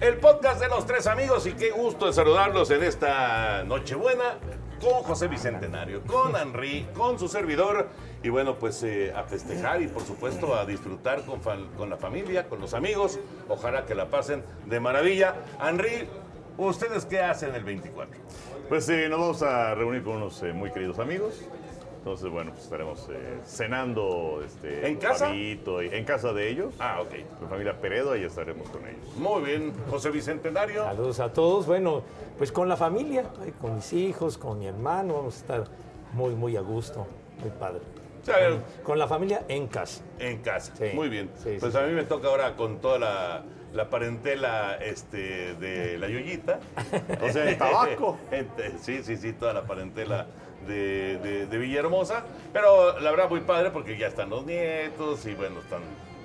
El podcast de los tres amigos y qué gusto de saludarlos en esta Nochebuena con José Bicentenario, con Henry, con su servidor y bueno, pues eh, a festejar y por supuesto a disfrutar con, la familia, con los amigos. Ojalá que la pasen de maravilla. Henry, ¿ustedes qué hacen el 24? Pues sí, nos vamos a reunir con unos eh, muy queridos amigos. Entonces, bueno, pues estaremos eh, cenando este, ¿En casa? pavito y- en casa de ellos. Ah, ok. Mi familia Peredo, ahí estaremos con ellos. Muy bien, José Bicentenario. Saludos a todos. Bueno, pues con la familia, con mis hijos, con mi hermano, vamos a estar muy, muy a gusto, muy padre. O sea, Con, con la familia en casa. En casa. Sí. Muy bien. Sí, pues sí, a sí. mí me toca ahora con toda la, la parentela este, de la Yoyita. O sea, en Tabasco. Gente, sí, sí, sí, toda la parentela de, Villahermosa. Pero la verdad muy padre porque ya están los nietos y bueno, están...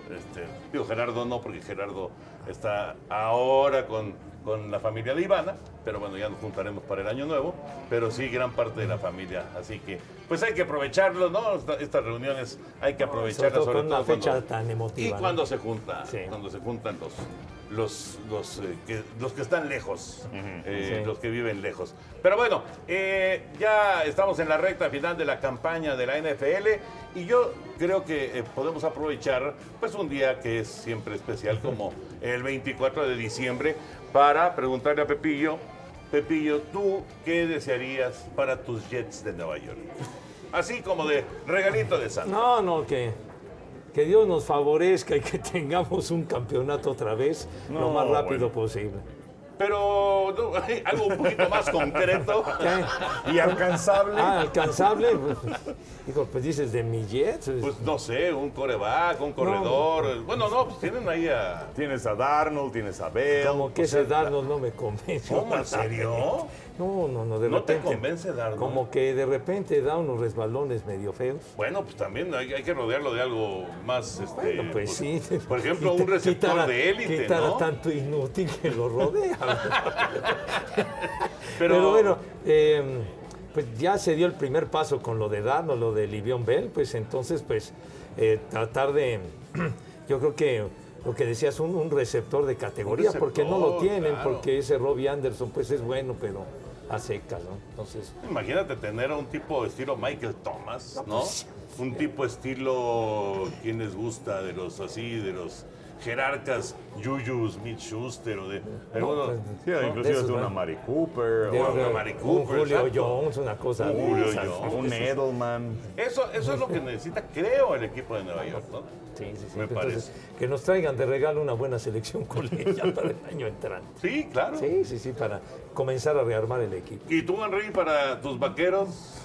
Este, digo, Gerardo no, porque Gerardo está ahora con, con la familia de Ivana, pero bueno, ya nos juntaremos para el año nuevo, pero sí gran parte de la familia, así que pues hay que aprovecharlo, ¿no? Esta- estas reuniones hay que aprovecharlas todo con una fecha tan emotiva, Y ¿no? cuando se junta, Sí. cuando se juntan los los, los, eh, que, los que están lejos, eh, Sí. los que viven lejos. Pero bueno, eh, ya estamos en la recta final de la campaña de la NFL y yo creo que podemos aprovechar pues un día que es siempre especial como el 24 de diciembre para preguntarle a Pepillo, Pepillo, ¿tú qué desearías para tus Jets de Nueva York? Así como de regalito de Santa. No, no, que, que Dios nos favorezca y que tengamos un campeonato otra vez lo más rápido bueno. posible. Pero no, algo un poquito más concreto. ¿Qué? Y alcanzable. Ah, alcanzable. Pues, Hijo, pues dices de mi Jets. Pues no sé, un coreback, un corredor. Bueno, no, pues tienen ahí a. Tienes a Darnold, tienes a Bell. como que sea, ese Darnold no me convence. ¿Cómo, en serio? No, no, no, de ¿No te convence Darnold? Como que de repente da unos resbalones medio feos. Bueno, pues también hay, hay que rodearlo de algo más. Este, Bueno, pues sí. Por ejemplo, Quita- un receptor de élite, quitara ¿no? tanto inútil que lo rodea. Pero, Pero, bueno, eh, pues ya se dio el primer paso con lo de Darnold, lo de Livion Bell, pues entonces, pues eh, tratar de, yo creo que lo que decías, un, un receptor de categoría, porque no lo tienen, claro. porque ese Robbie Anderson, pues es bueno, pero a secas, ¿no? Entonces, Imagínate tener a un tipo estilo Michael Thomas, ¿no? pues, Un tipo estilo, ¿quién les gusta? De los así, de los jerarcas, Juju Smith Schuster o de. algunos- Sí, ¿no? inclusive esos es una. Mari Cooper. de- o una de- Mari un Cooper, Julio exacto. Jones, una cosa Un de Julio. Jones. un Edelman. Eso, eso es lo que necesita, creo, el equipo de Nueva York, ¿no? Sí, sí, sí. Me Entonces, parece. que nos traigan de regalo una buena selección colegial para el año entrante. Sí, claro. Sí, sí, sí, para comenzar a rearmar el equipo. ¿Y tú, Henry, para tus vaqueros?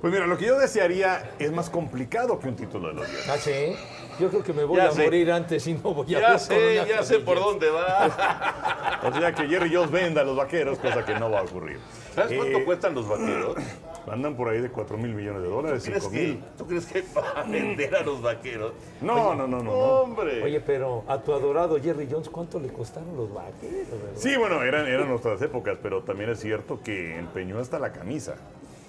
Pues mira, lo que yo desearía es más complicado que un título de los Jets. Ah, sí. Yo creo que me voy Ya a sé. morir antes y no voy a Ya sé, ya sé por dónde va. O sea que Jerry Jones venda a los vaqueros, cosa que no va a ocurrir. ¿Sabes cuánto Eh, cuestan los vaqueros? Andan por ahí de 4 mil millones de dólares, ¿Crees 5 que, mil. ¿Tú crees que va a vender a los vaqueros? No, no, no, no, no. Hombre. Oye, pero a tu adorado Jerry Jones, ¿cuánto le costaron los vaqueros? Sí, bueno, eran, eran nuestras épocas, pero también es cierto que empeñó hasta la camisa.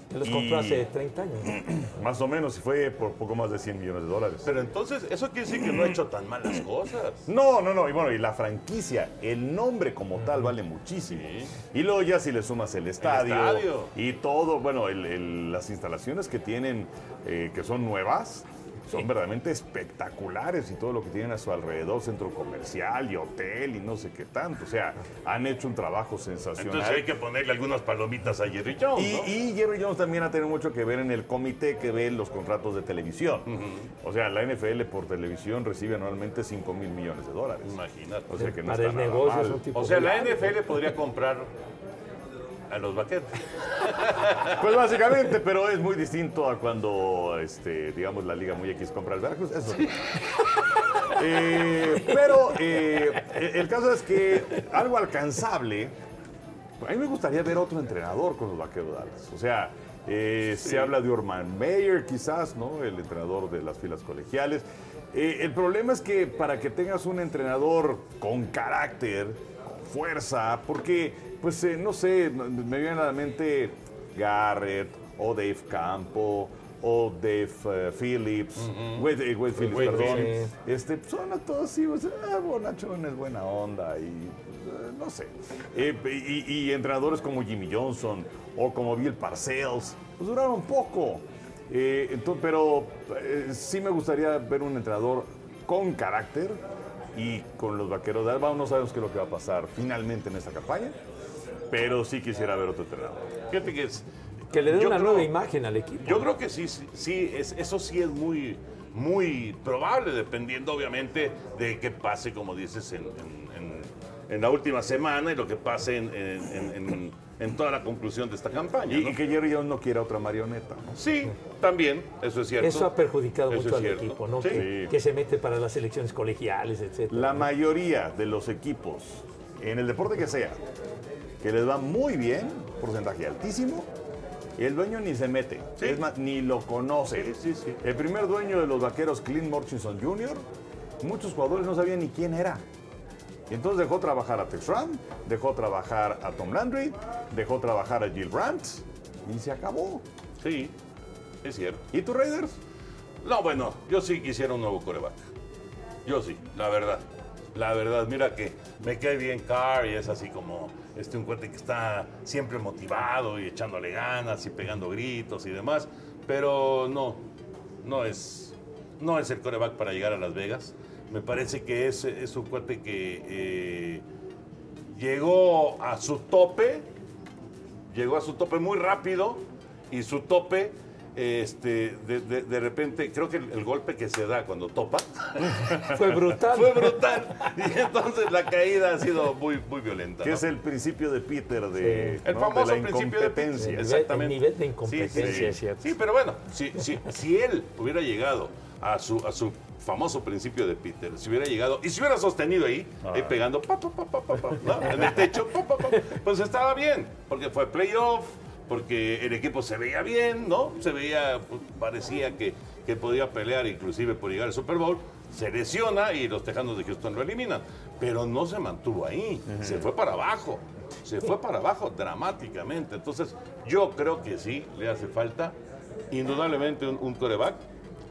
Que los Y- compró hace 30 años. ¿no? Más o menos, y fue por poco más de 100 millones de dólares. Pero entonces, eso quiere decir que no ha hecho tan malas cosas. No, no, no. Y bueno, y la franquicia, el nombre como tal vale muchísimo. Y luego ya si le sumas el estadio, estadio. y todo, bueno, el- el- las instalaciones que tienen, eh, que son nuevas, son verdaderamente espectaculares y todo lo que tienen a su alrededor, centro comercial y hotel y no sé qué tanto. O sea, han hecho un trabajo sensacional. Entonces hay que ponerle algunas palomitas a Jerry Jones, Y, ¿no? y Jerry Jones también ha tenido mucho que ver en el comité que ve los contratos de televisión. O sea, la NFL por televisión recibe anualmente 5 mil millones de dólares. Imagínate. O sea que no Para está el nada negocio mal. es un tipo O sea, la. NFL podría comprar a los vaqueros. Pues básicamente, pero es muy distinto a cuando, este, digamos, la Liga Muy X compra el Veracruz. Eso sí. Eh, pero eh, el caso es que algo alcanzable, a mí me gustaría ver otro entrenador con los Vaqueros Dallas. O sea, eh, se habla de Orman Mayer quizás, ¿no? El entrenador de las filas colegiales. Eh, el problema es que para que tengas un entrenador con carácter, con fuerza, porque, pues, eh, no sé, me viene a la mente Garrett o Dave Campo o Dave eh, Phillips, Wade, eh, Wade Phillips, Wade perdón. Phillips. Este, son a todos así, pues, ah, Bonachón es buena onda y eh, no sé. Eh, y, y entrenadores como Jimmy Johnson o como Bill Parcells, pues duraron poco. Eh, entonces, pero eh, sí me gustaría ver un entrenador con carácter y con los vaqueros de Alba. No sabemos qué es lo que va a pasar finalmente en esta campaña, pero sí quisiera ver otro entrenador. Fíjate que es. Que le dé una creo- nueva imagen al equipo. Yo creo que sí, sí, sí, es, eso sí es muy, muy probable, dependiendo obviamente de qué pase, como dices, en, en- en- en la última semana y lo que pase en, en- en- en- en toda la conclusión de esta campaña. Y, ¿no? y que Jerry Jones no quiera otra marioneta. ¿no? Sí, también, eso es cierto. Eso ha perjudicado Eso mucho al cierto. equipo, ¿no? Sí. Que, que se mete para las elecciones colegiales, etc. La mayoría de los equipos, en el deporte que sea, que les va muy bien, porcentaje altísimo, el dueño ni se mete, Sí. es más, ni lo conoce. Sí, sí, sí. El primer dueño de los vaqueros, Clint Murchison Jr., muchos jugadores no sabían ni quién era. Y entonces dejó trabajar a Tex Ram, dejó trabajar a Tom Landry, dejó trabajar a Jill Brandt y se acabó. Sí, es cierto. ¿Y tus Raiders? No, bueno, yo sí quisiera un nuevo coreback. Yo sí, la verdad. La verdad, mira que me cae bien Carr y es así como este un cuate que está siempre motivado y echándole ganas y pegando gritos y demás. Pero no, no es, no es el coreback para llegar a Las Vegas. Me parece que es, es un cuate que eh, llegó a su tope, llegó a su tope muy rápido y su tope, este, de, de- de repente, creo que el, el golpe que se da cuando topa Fue brutal. fue brutal. Y entonces la caída ha sido muy, muy violenta. Que ¿no? es el principio de Peter de, Sí. El famoso de la principio de nivel- Exactamente. el nivel de incompetencia, Sí, sí, sí. es cierto. Sí, pero bueno, si, si, si él hubiera llegado a su, a su famoso principio de Peter, si hubiera llegado y se hubiera sostenido ahí, ahí pegando pa, pa, pa, pa, pa, pa, ¿no? en el techo, pa, pa, pa, pues estaba bien, porque fue playoff, porque el equipo se veía bien, ¿no? Se veía, pues, parecía que, que podía pelear inclusive por llegar al Super Bowl. Se lesiona y los Tejanos de Houston lo eliminan. Pero no se mantuvo ahí, se fue para abajo. Se fue para abajo dramáticamente. Entonces, yo creo que sí le hace falta indudablemente un, un coreback.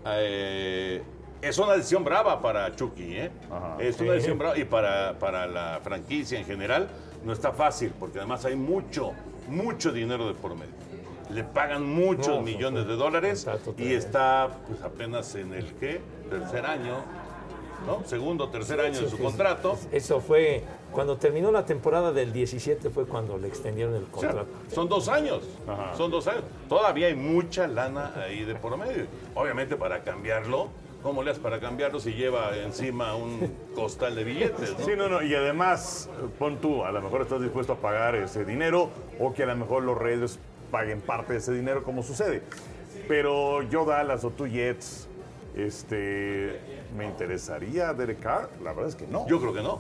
Eh, es una decisión brava para Chucky, ¿eh? Ajá. es una decisión brava y para, para la franquicia en general no está fácil porque además hay mucho, mucho dinero de por medio. Le pagan muchos No, millones de dólares y está pues apenas en el ¿qué? tercer año, ¿no? Segundo, tercer año de su Sí, contrato. Eso fue cuando terminó la temporada del 17 fue cuando le extendieron el O sea, contrato. son dos años. Ajá. Son dos años. Todavía hay mucha lana ahí de por medio. Obviamente para cambiarlo, ¿cómo le haces para cambiarlo si lleva encima un costal de billetes? ¿no? Sí, no, no, y además, pon tú, a lo mejor estás dispuesto a pagar ese dinero o que a lo mejor los Raiders paguen parte de ese dinero, como sucede. pero yo Dallas o tú Jets, este, ¿me interesaría Derek Carr? La verdad es que no. Yo creo que no.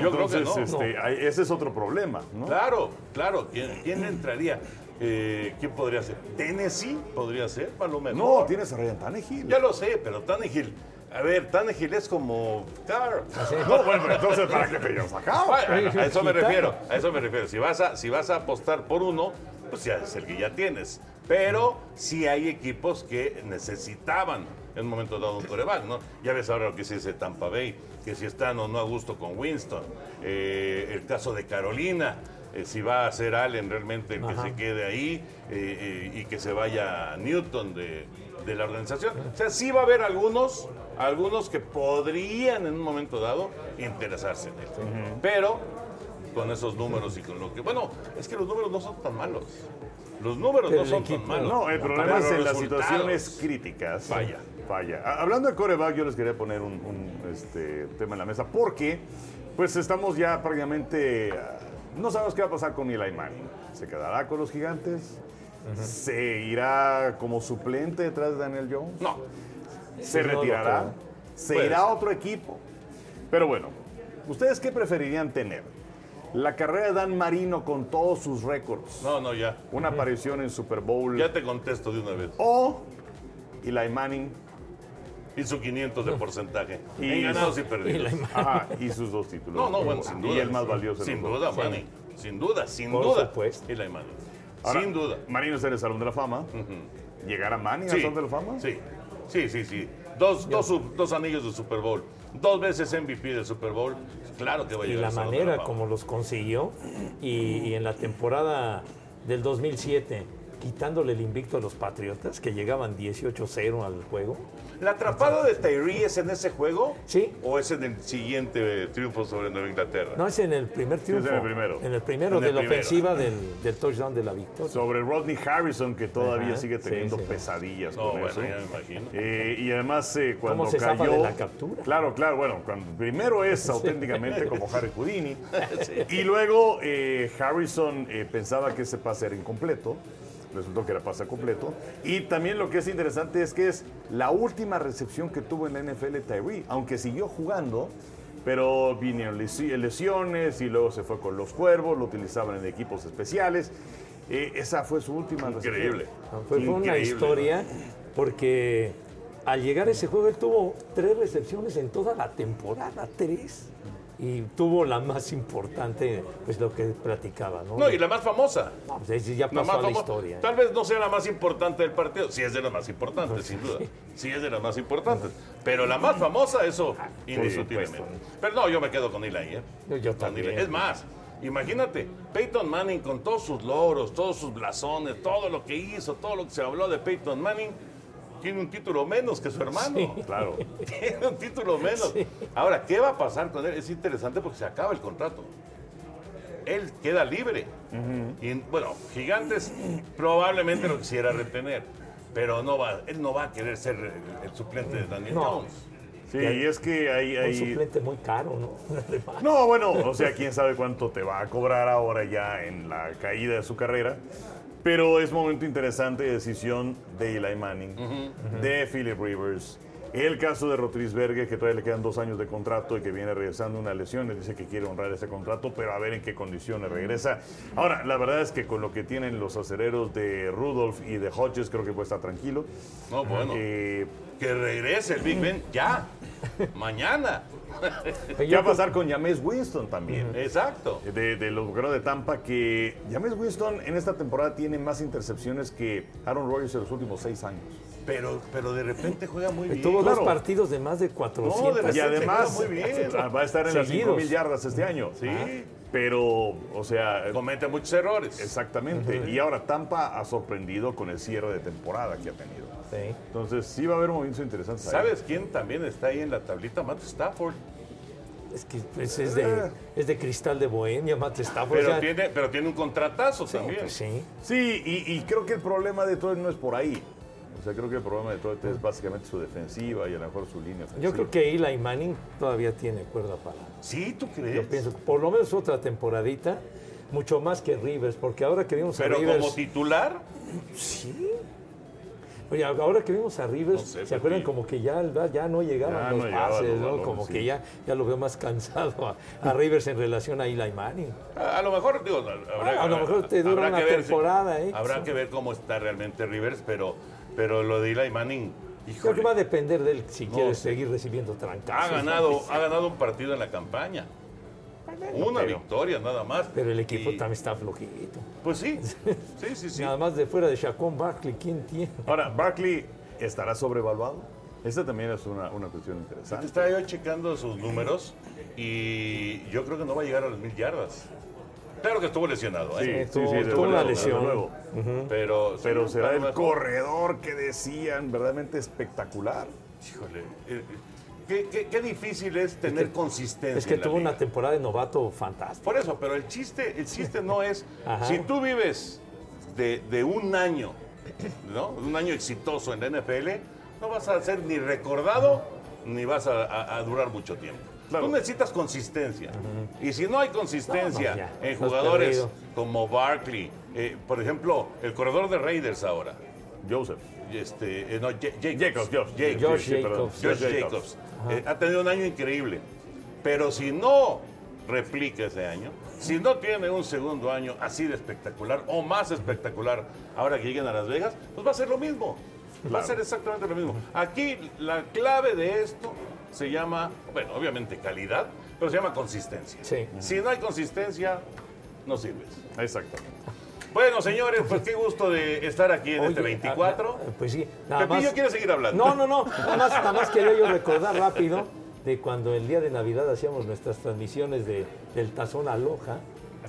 Yo creo que Entonces, no. este, ahí- ese es otro problema, ¿no? Claro, claro. ¿Quién, quién entraría? Eh, ¿Quién podría ser? ¿Tennessee podría ser? A lo mejor. No, tienes a Ryan Tannehill. Ya lo sé, pero Tannehill. A ver, Tannehill es como Carr. No, bueno, pero entonces, ¿para qué te llevas acá? Bueno, a eso me refiero, a eso me refiero. Si vas a, si vas a apostar por uno, pues ya es el que ya tienes. Pero sí hay equipos que necesitaban en un momento dado un coreback, ¿no? Ya ves ahora lo que se dice Tampa Bay, que si están o no a gusto con Winston. Eh, el caso de Carolina, eh, si va a ser Allen realmente el que Ajá. se quede ahí eh, eh, y que se vaya Newton de, de la organización. O sea, sí va a haber algunos, algunos que podrían en un momento dado interesarse en él. Pero con esos números y con lo que... Bueno, es que los números no son tan malos. Los números Pero no son tan malos. No, el problema es en las situaciones críticas. Falla. Falla. Hablando de coreback, yo les quería poner un, un, este, tema en la mesa porque, pues estamos ya prácticamente. No sabemos qué va a pasar con Eli Manning. ¿Se quedará con los gigantes? ¿Se irá como suplente detrás de Daniel Jones? No. ¿Se retirará? ¿Se Puede irá a otro equipo? Pero bueno, ¿ustedes qué preferirían tener? La carrera de Dan Marino con todos sus récords. No, no, ya. Una aparición en Super Bowl. Ya te contesto de una vez. O Eli Manning Y su 500 de porcentaje. Y- en ganados y Y perdidos. la- ajá, y sus dos títulos. No, no, bueno, sin duda. Y el más valioso. Sin duda. Manning. Sin duda, sin Por duda. supuesto. Eli Manning. Ahora, sin duda. Marino está en el Salón de la Fama. ¿Llegará Manning al Sí, Salón de la Fama? Sí, sí, sí, sí. Dos, dos, dos anillos de Super Bowl. Dos veces MVP del Super Bowl. Claro que va a y llegar la al Salón de manera como los consiguió y, y en la temporada del 2007 quitándole el invicto a los Patriotas que llegaban 18-0 al juego. ¿La atrapada de Tyree es en ese juego? Sí. ¿O es en el siguiente triunfo sobre Nueva Inglaterra? No es en el primer triunfo. en el primero. En el primero En de el la primero. ofensiva del, del touchdown de la victoria. Sobre Rodney Harrison, que todavía Ajá, sigue teniendo sí. pesadillas No, con bueno, eso. ya me imagino. Eh, y además, eh, cuando se zafa cayó. de la captura? Claro, claro. Bueno, cuando, primero es auténticamente como Harry Houdini. Y luego eh, Harrison eh, pensaba que ese pase era incompleto. Resultó que era pase completo. Y también lo que es interesante es que es la última recepción que tuvo en la NFL Tyree, aunque siguió jugando. Pero vinieron lesi- lesiones y luego se fue con los cuervos, lo utilizaban en equipos especiales. Eh, esa fue su última Increíble. No, Fue, una Increíble, historia porque al llegar a ese juego él tuvo tres recepciones en toda la temporada, tres. Y tuvo la más importante, pues lo que platicaba, ¿no? No, y la más famosa. No, pues ya pasó a la historia. Tal vez no sea la más importante del partido. Sí es de las más importantes, Pues sin duda. Sí es de las más importantes. Pero la más famosa, eso indiscutiblemente. supuesto. Pero no, yo me quedo con Eli, ¿eh? Yo- también. Es más, imagínate, Peyton Manning con todos sus logros, todos sus blasones, todo lo que hizo, todo lo que se habló de Peyton Manning, tiene un título menos que su hermano. Claro. Tiene un título menos. Ahora, ¿qué va a pasar con él? Es interesante porque se acaba el contrato. Él queda libre. Y bueno, Gigantes probablemente lo quisiera retener, pero no va, él no va a querer ser el, el suplente de Daniel No. Jones. Sí, y es que hay. Un hay- suplente muy caro, ¿no? No, bueno, o sea, quién sabe cuánto te va a cobrar ahora ya en la caída de su carrera. Pero es momento interesante de decisión de Eli Manning, de Philip Rivers. El caso de Rotrisberger, que todavía le quedan dos años de contrato y que viene regresando una lesión, y dice que quiere honrar ese contrato, pero a ver en qué condiciones regresa. Ahora, la verdad es que con lo que tienen los acereros de Rudolph y de Hodges, creo que puede estar tranquilo. No, bueno, Eh, que regrese el Big Ben ya, mañana. ¿Qué va a pasar con James Winston también? Exacto. de, de los Vaqueros de Tampa que James Winston en esta temporada tiene más intercepciones que Aaron Rodgers en los últimos seis años. Pero, pero de repente juega muy bien. Tuvo claro. dos partidos de más de 400. No, de Y además muy bien. va a estar en las Seguidos. 5 mil yardas este año. Sí. Pero, o sea, Comete muchos errores. exactamente. Y ahora Tampa ha sorprendido con el cierre de temporada que ha tenido. Sí. Entonces sí va a haber movimientos interesantes. ahí. ¿Sabes quién también está ahí en la tablita? Matt Stafford. Es que pues, es, de, es de cristal de Bohemia, Matt Stafford. Pero, o sea, tiene, pero tiene un contratazo sí, también. pues sí. Sí, y, y creo que el problema de Detroit no es por ahí. O sea, creo que el problema de Detroit es básicamente su defensiva y a lo mejor su línea ofensiva. Yo creo que Eli Manning todavía tiene cuerda para. Sí, ¿tú crees? Yo pienso, por lo menos otra temporadita, mucho más que Rivers, porque ahora que vimos Pero a Rivers. como titular, Sí. Oye, ahora que vimos a Rivers, No sé, ¿se acuerdan como que ya, ya no llegaban Ya los no pases, los ¿no? como sí. que ya, ya lo veo más cansado a, a Rivers en relación a Eli Manning. A, a lo mejor, digo, habrá, Ah, a lo mejor te dura una que ver si- temporada, ¿eh? Habrá Sí. que ver cómo está realmente Rivers, pero, pero lo de Eli Manning, Creo que va a depender de él si No quiere seguir recibiendo trancazos. ha ganado, ha ganado un partido en la campaña. Una pero- victoria nada más. Pero el equipo Y, también está flojito. Pues sí, sí, sí, sí. Nada más de fuera de Chacón Barkley, ¿quién tiene? Ahora, Barkley estará sobrevaluado. Esta también es una, una cuestión interesante. Estaba yo checando sus números y yo creo que no va a llegar a las mil yardas. Claro que estuvo lesionado, ¿eh? Sí, tuvo- desde tuvo una luego, desde lesión. luego. Pero, Pero sí, será el corredor que decían verdaderamente espectacular. Híjole, eh, qué, qué- qué difícil es tener consistencia. Es que tuvo una temporada de novato fantástica. Por eso, pero el chiste, el chiste no es. Si tú vives de, de un año, ¿no? Un año exitoso en la NFL, no vas a ser ni recordado ni vas a, a- a durar mucho tiempo. Claro. Tú necesitas consistencia. Y si no hay consistencia No, en jugadores perdido. como Barkley, eh, por ejemplo, el corredor de Raiders ahora, Joseph. este, eh, no, Ja- Jacobs. Jacobs, Josh. Jacobs. Josh sí, perdón. Jacobs. Josh Jacobs. Eh, ha tenido un año increíble. Pero si no replica ese año, si no tiene un segundo año así de espectacular o más espectacular ahora que lleguen a Las Vegas, pues va a ser lo mismo. Va a ser exactamente lo mismo. Aquí la clave de esto se llama, bueno, obviamente calidad, pero se llama consistencia. Sí. Si no hay consistencia, no sirves. Exactamente. Bueno, señores, pues qué gusto de estar aquí en este Oye, 24. ah, Pues sí, nada Pepillo más. quiere seguir hablando. No, no, no. Nada más, nada más quería yo recordar rápido de cuando el día de Navidad hacíamos nuestras transmisiones de, del Tazón Aloja.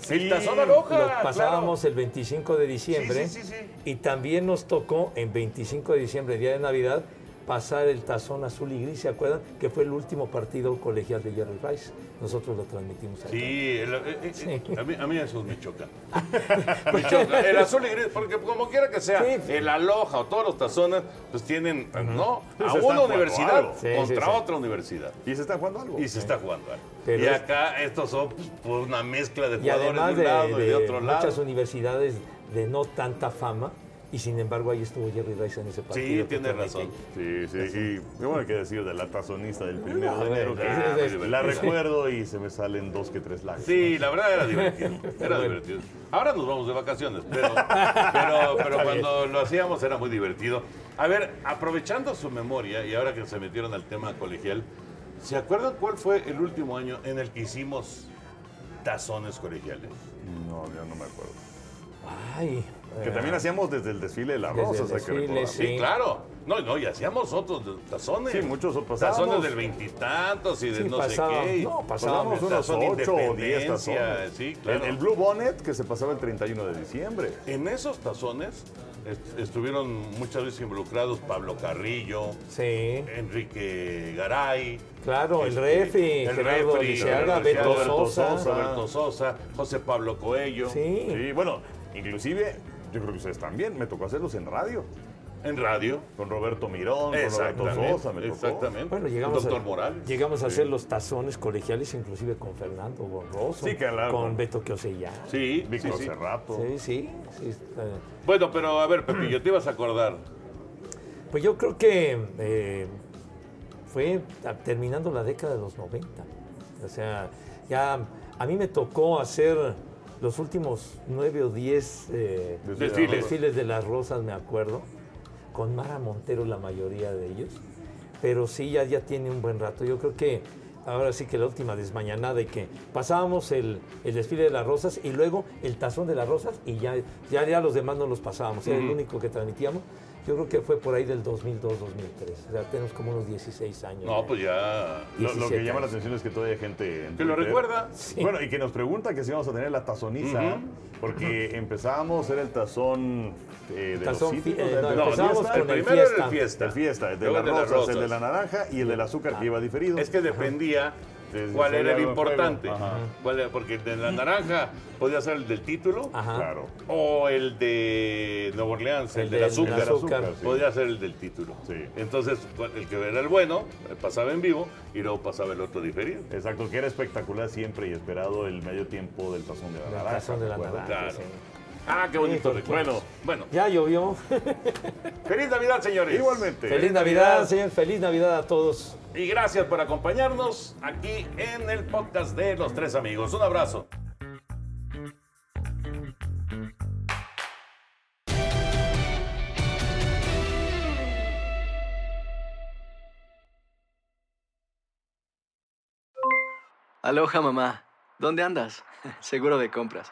El tazón aloja, Lo claro. pasábamos el 25 de diciembre. Sí, sí, sí, sí. Y también nos tocó en 25 de diciembre, día de Navidad, pasar el tazón azul y gris, ¿se acuerdan? Que fue el último partido colegial de Jerry Rice. Nosotros lo transmitimos ahí. Sí, el- eh, eh, Sí. A, mí, a mí esos me chocan. me chocan. El azul y gris, porque como quiera que sea, Sí. el aloja o todos los tazones, pues tienen, ¿no? A una universidad contra sí, sí. otra universidad. ¿Y se está jugando algo? Y se está jugando algo. Pero y acá estos son pues, una mezcla de jugadores de un de, lado y de de otro lado. muchas universidades de no tanta fama, y sin embargo ahí estuvo Jerry Rice en ese partido. Sí, tiene razón. Sí, sí. Y, y bueno, hay que decir de la tazonista del primero de Ah, enero, que sí, sí, sí. la recuerdo y se me salen dos que tres lágrimas. Sí, la verdad era divertido. Era divertido. Ahora nos vamos de vacaciones, pero, pero, pero cuando lo hacíamos era muy divertido. A ver, aprovechando su memoria y ahora que se metieron al tema colegial, ¿se acuerdan cuál fue el último año en el que hicimos tazones colegiales? No, yo no me acuerdo. Ay, Que eh, también hacíamos desde el desfile de Desde el rosas, hay que. Sí, Sí. claro. No, no, y hacíamos otros de- tazones. Sí, muchos pasábamos. Tazones del veintitantos y de Sí, no pasaba- sé qué. no, Pasábamos pasábamos unos de 8 o 10 independencia, tazones. sí, claro. El, el Blue Bonnet que se pasaba el 31 de diciembre. En esos tazones est- estuvieron muchas veces involucrados Pablo Carrillo, Sí, Enrique Garay. claro, el este, refri, el Gerardo refri, Lisiaga, Gerardo Beto Lisiaga, Sosa. Roberto Sosa, José Pablo Coello. Sí, Sí, bueno, inclusive, yo creo que ustedes también, me tocó hacerlos en radio. En radio. Con Roberto Mirón, con Roberto Exactamente. Sosa, me tocó. exactamente. Bueno, llegamos, Doctor a, Morales. llegamos a hacer los tazones colegiales, inclusive con Fernando Borroso, Sí, claro. con Beto Kiosella. Sí, Víctor sí, sí. Cerrato. Sí, sí, sí, está- Bueno, pero a ver, Pepillo, te ibas a acordar. Pues yo creo que eh, fue terminando la década de los 90. O sea, ya a mí me tocó hacer los últimos nueve o diez eh, Desfiles. desfiles de las rosas, me acuerdo, con Mara Montero la mayoría de ellos. Pero sí, ya, ya tiene un buen rato. Yo creo que ahora sí que la última desmañanada y que pasábamos el, el desfile de las rosas y luego el tazón de las rosas y ya, ya, ya los demás no los pasábamos. Era el único que transmitíamos. Yo creo que fue por ahí del 2002-2003. O sea, tenemos como unos 16 años. No, pues ya. Lo, lo que 17 llama la atención es que todavía hay gente. en ¿Que lo recuerda? Bueno, y que nos pregunta que si vamos a tener la tazoniza, porque empezábamos, era el tazón eh, de Tazón los cítricos, eh, de no, la fiesta, el con el primero era fiesta. el fiesta. el fiesta, el de las el de las rosas, el de la naranja y el del azúcar que iba diferido. Es que dependía sí, cuál era el importante. Ajá. Cuál era- porque el de la naranja podía ser el del título Ajá. Claro. o el de Nueva Orleans, el, El del del azúcar. azúcar, sí. Podía ser el del título. Sí. Entonces, cual- el que era el bueno, eh, pasaba en vivo y luego pasaba el otro diferido. Exacto, que era espectacular siempre y esperado el medio tiempo del tazón de la El naranja. tazón de la naranja. Claro. sí. Ah, qué bonito. Híjole, bueno, bueno. Ya llovió. Feliz Navidad, señores. Igualmente. Feliz Navidad, señor. Feliz Navidad a todos. Y gracias por acompañarnos aquí en el podcast de Los Tres Amigos. Un abrazo. Aloha, mamá. ¿Dónde andas? Seguro de compras.